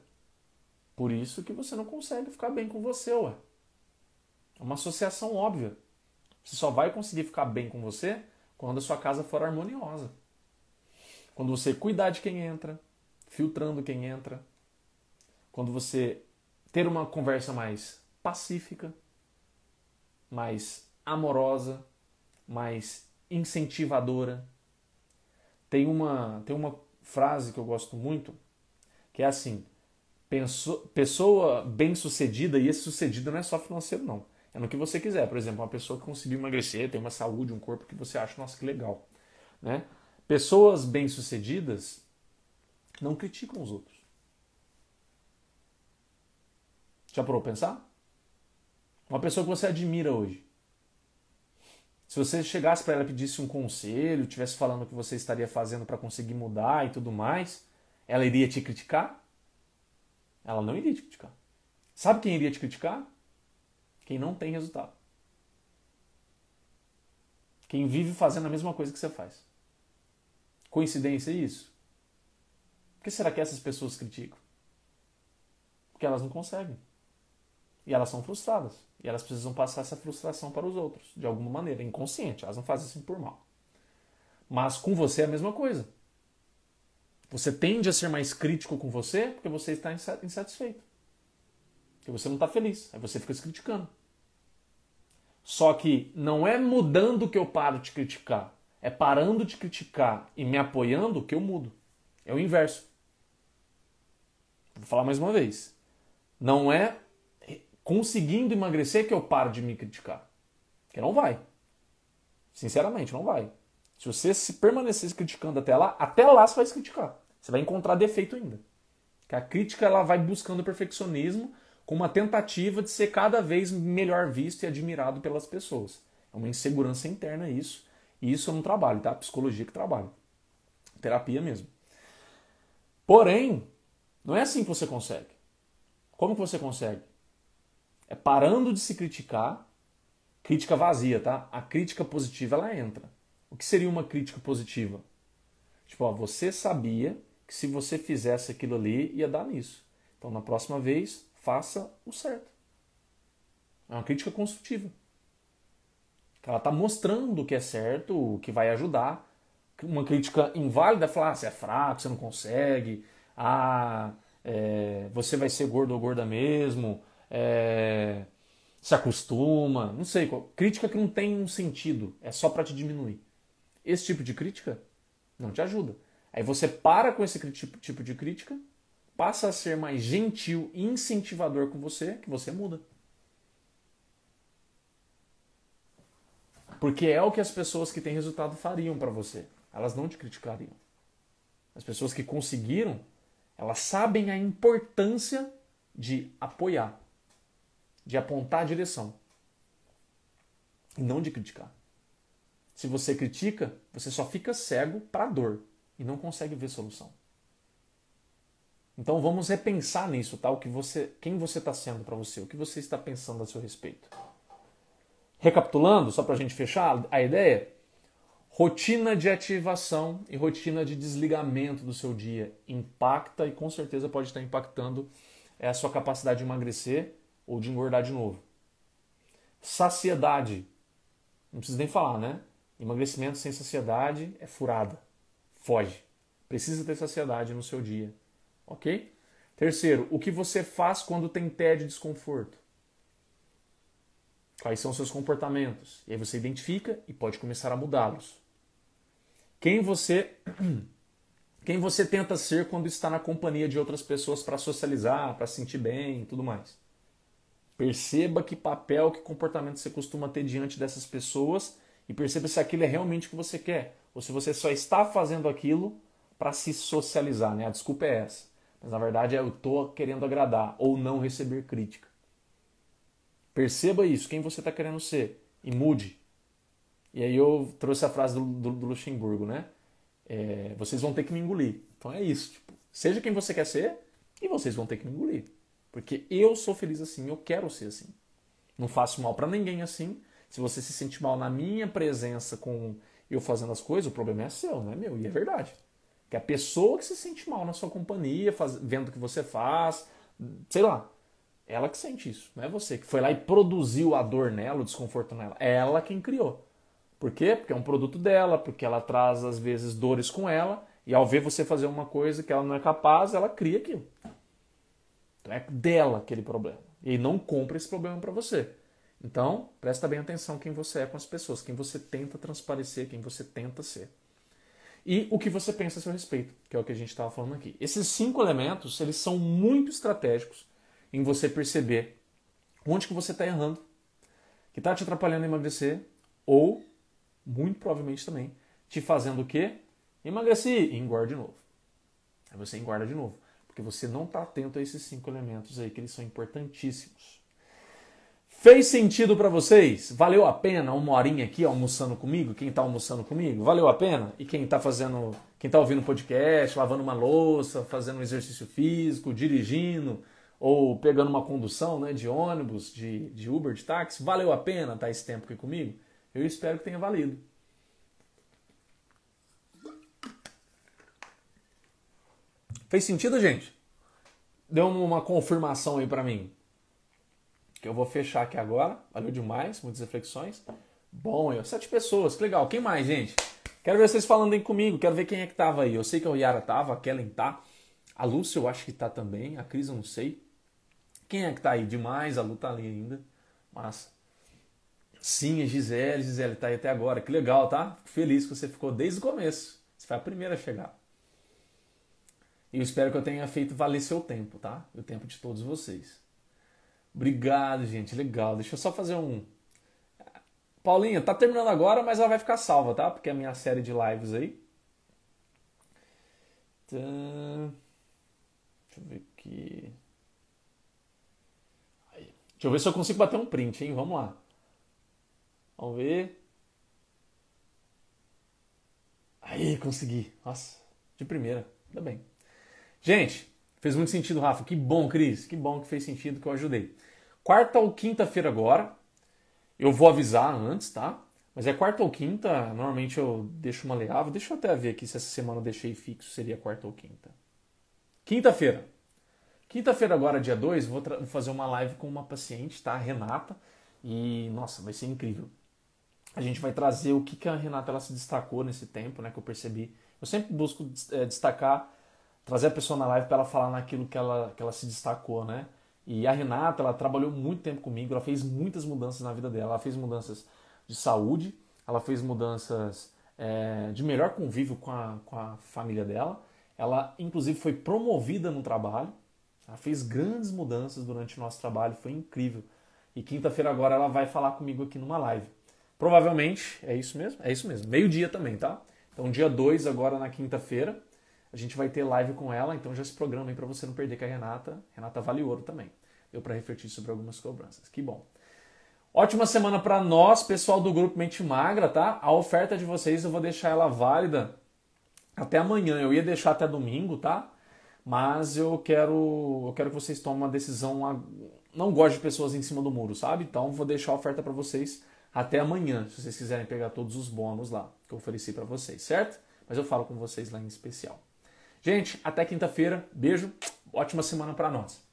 Por isso que você não consegue ficar bem com você, ué. É uma associação óbvia. Você só vai conseguir ficar bem com você quando a sua casa for harmoniosa. Quando você cuidar de quem entra, filtrando quem entra. Quando você ter uma conversa mais pacífica, mais amorosa, mais incentivadora. Tem uma, tem uma, frase que eu gosto muito, que é assim: pessoa bem-sucedida, e esse sucedido não é só financeiro, não. É no que você quiser. Por exemplo, uma pessoa que conseguiu emagrecer, tem uma saúde, um corpo que você acha, nossa, que legal. Né? Pessoas bem-sucedidas não criticam os outros. Já parou pensar? Uma pessoa que você admira hoje. Se você chegasse para ela e pedisse um conselho, tivesse falando o que você estaria fazendo para conseguir mudar e tudo mais, ela iria te criticar? Ela não iria te criticar. Sabe quem iria te criticar? Quem não tem resultado. Quem vive fazendo a mesma coisa que você faz. Coincidência isso? Por que será que essas pessoas criticam? Porque elas não conseguem. E elas são frustradas. E elas precisam passar essa frustração para os outros, de alguma maneira, inconsciente. Elas não fazem assim por mal. Mas com você é a mesma coisa. Você tende a ser mais crítico com você porque você está insatisfeito. Porque você não está feliz. Aí você fica se criticando. Só que não é mudando que eu paro de criticar. É parando de criticar e me apoiando que eu mudo. É o inverso. Vou falar mais uma vez. Não é conseguindo emagrecer que eu paro de me criticar. Porque não vai. Sinceramente, não vai. Se você se permanecer criticando até lá, até lá você vai se criticar. Você vai encontrar defeito ainda. Que a crítica ela vai buscando perfeccionismo com uma tentativa de ser cada vez melhor visto e admirado pelas pessoas. É uma insegurança interna isso. E isso eu não trabalho, tá? Psicologia que trabalho. Terapia mesmo. Porém, não é assim que você consegue. Como que você consegue? É parando de se criticar. Crítica vazia, tá? A crítica positiva ela entra. O que seria uma crítica positiva? Tipo, ó, você sabia que se você fizesse aquilo ali ia dar nisso. Então, na próxima vez, faça o certo. É uma crítica construtiva. Ela está mostrando o que é certo, o que vai ajudar. Uma crítica inválida é falar: ah, você é fraco, você não consegue, ah, é, você vai ser gordo ou gorda mesmo, é, se acostuma, não sei. Crítica que não tem um sentido, é só para te diminuir. Esse tipo de crítica não te ajuda. Aí você para com esse tipo de crítica, passa a ser mais gentil e incentivador com você, que você muda. Porque é o que as pessoas que têm resultado fariam para você. Elas não te criticariam. As pessoas que conseguiram, elas sabem a importância de apoiar, de apontar a direção e não de criticar. Se você critica, você só fica cego para a dor e não consegue ver solução. Então vamos repensar nisso, tá? O que você, quem você está sendo para você, o que você está pensando a seu respeito. Recapitulando, só para a gente fechar a ideia, rotina de ativação e rotina de desligamento do seu dia impacta e com certeza pode estar impactando a sua capacidade de emagrecer ou de engordar de novo. Saciedade, não precisa nem falar, né? Emagrecimento sem saciedade é furada. Foge. Precisa ter saciedade no seu dia. Ok? Terceiro, o que você faz quando tem tédio e desconforto? Quais são seus comportamentos? E aí você identifica e pode começar a mudá-los. Quem você quem você tenta ser quando está na companhia de outras pessoas para socializar, para se sentir bem e tudo mais. Perceba que papel, que comportamento você costuma ter diante dessas pessoas e perceba se aquilo é realmente o que você quer ou se você só está fazendo aquilo para se socializar, né? A desculpa é essa. Mas na verdade é eu estou querendo agradar ou não receber crítica. Perceba isso, quem você está querendo ser e mude. E aí eu trouxe a frase do, do, do Luxemburgo, né? É, vocês vão ter que me engolir. Então é isso. Tipo, seja quem você quer ser e vocês vão ter que me engolir. Porque eu sou feliz assim, eu quero ser assim. Não faço mal para ninguém assim, se você se sente mal na minha presença com eu fazendo as coisas, o problema é seu, não é meu. E é verdade. Que a pessoa que se sente mal na sua companhia, faz, vendo o que você faz, sei lá, ela que sente isso, não é você que foi lá e produziu a dor nela, o desconforto nela. É ela quem criou. Por quê? Porque é um produto dela, porque ela traz às vezes dores com ela, e ao ver você fazer uma coisa que ela não é capaz, ela cria aquilo. Então é dela aquele problema. E não compra esse problema para você. Então, presta bem atenção quem você é com as pessoas, quem você tenta transparecer, quem você tenta ser. e o que você pensa a seu respeito, que é o que a gente estava falando aqui. Esses cinco elementos, eles são muito estratégicos em você perceber onde que você está errando, que está te atrapalhando a emagrecer, ou, muito provavelmente também, te fazendo o quê? Emagrecer e engorda de novo. Aí você engorda de novo, porque você não está atento a esses cinco elementos aí, que eles são importantíssimos. Fez sentido para vocês? Valeu a pena uma horinha aqui almoçando comigo? Quem está almoçando comigo? Valeu a pena? E quem está fazendo, quem está ouvindo podcast, lavando uma louça, fazendo um exercício físico, dirigindo ou pegando uma condução, né, de ônibus, de, de Uber, de táxi, valeu a pena estar tá esse tempo aqui comigo? Eu espero que tenha valido. Fez sentido, gente? Deu uma confirmação aí para mim que eu vou fechar aqui agora. Valeu demais, muitas reflexões. Bom, eu, sete pessoas, que legal. Quem mais, gente? Quero ver vocês falando aí comigo, quero ver quem é que tava aí. Eu sei que a Yara tava, a Kellen tá. A Lúcia eu acho que tá também, a Cris eu não sei. Quem é que tá aí? Demais, a Lu tá ali ainda. Massa. Sim, a Gisele, Gisele tá aí até agora. Que legal, tá? Fico feliz que você ficou desde o começo. Você foi a primeira a chegar. Eu espero que eu tenha feito valer seu tempo, tá? O tempo de todos vocês. Obrigado, gente. Legal. Deixa eu só fazer um. Paulinha, tá terminando agora, mas ela vai ficar salva, tá? Porque é a minha série de lives aí. Tá... Deixa eu ver aqui. Aí. Deixa eu ver se eu consigo bater um print, hein? Vamos lá. Vamos ver. Aí, consegui. Nossa, de primeira. Ainda bem. Gente, Fez muito sentido, Rafa. Que bom, Cris. Que bom que fez sentido que eu ajudei. Quarta ou quinta-feira agora. Eu vou avisar antes, tá? Mas é quarta ou quinta. Normalmente eu deixo uma leável. Deixa eu até ver aqui se essa semana eu deixei fixo. Seria quarta ou quinta. Quinta-feira. Quinta-feira agora, dia 2, vou, vou fazer uma live com uma paciente, tá? A Renata. E, nossa, vai ser incrível. A gente vai trazer o que, que a Renata ela se destacou nesse tempo, né? Que eu percebi. Eu sempre busco é, destacar trazer a pessoa na live para ela falar naquilo que ela, que ela se destacou, né? E a Renata, ela trabalhou muito tempo comigo, ela fez muitas mudanças na vida dela. Ela fez mudanças de saúde, ela fez mudanças é, de melhor convívio com a, com a família dela. Ela, inclusive, foi promovida no trabalho. Ela fez grandes mudanças durante o nosso trabalho, foi incrível. E quinta-feira agora ela vai falar comigo aqui numa live. Provavelmente, é isso mesmo? É isso mesmo. Meio-dia também, tá? Então, dia 2 agora na quinta-feira. A gente vai ter live com ela, então já se programa aí para você não perder com a Renata. Renata vale ouro também. Deu para refletir sobre algumas cobranças. Que bom. Ótima semana para nós, pessoal do grupo Mente Magra, tá? A oferta de vocês eu vou deixar ela válida até amanhã. Eu ia deixar até domingo, tá? Mas eu quero, eu quero que vocês tomem uma decisão. Não gosto de pessoas em cima do muro, sabe? Então vou deixar a oferta para vocês até amanhã, se vocês quiserem pegar todos os bônus lá que eu ofereci para vocês, certo? Mas eu falo com vocês lá em especial. Gente, até quinta-feira. Beijo. Ótima semana para nós.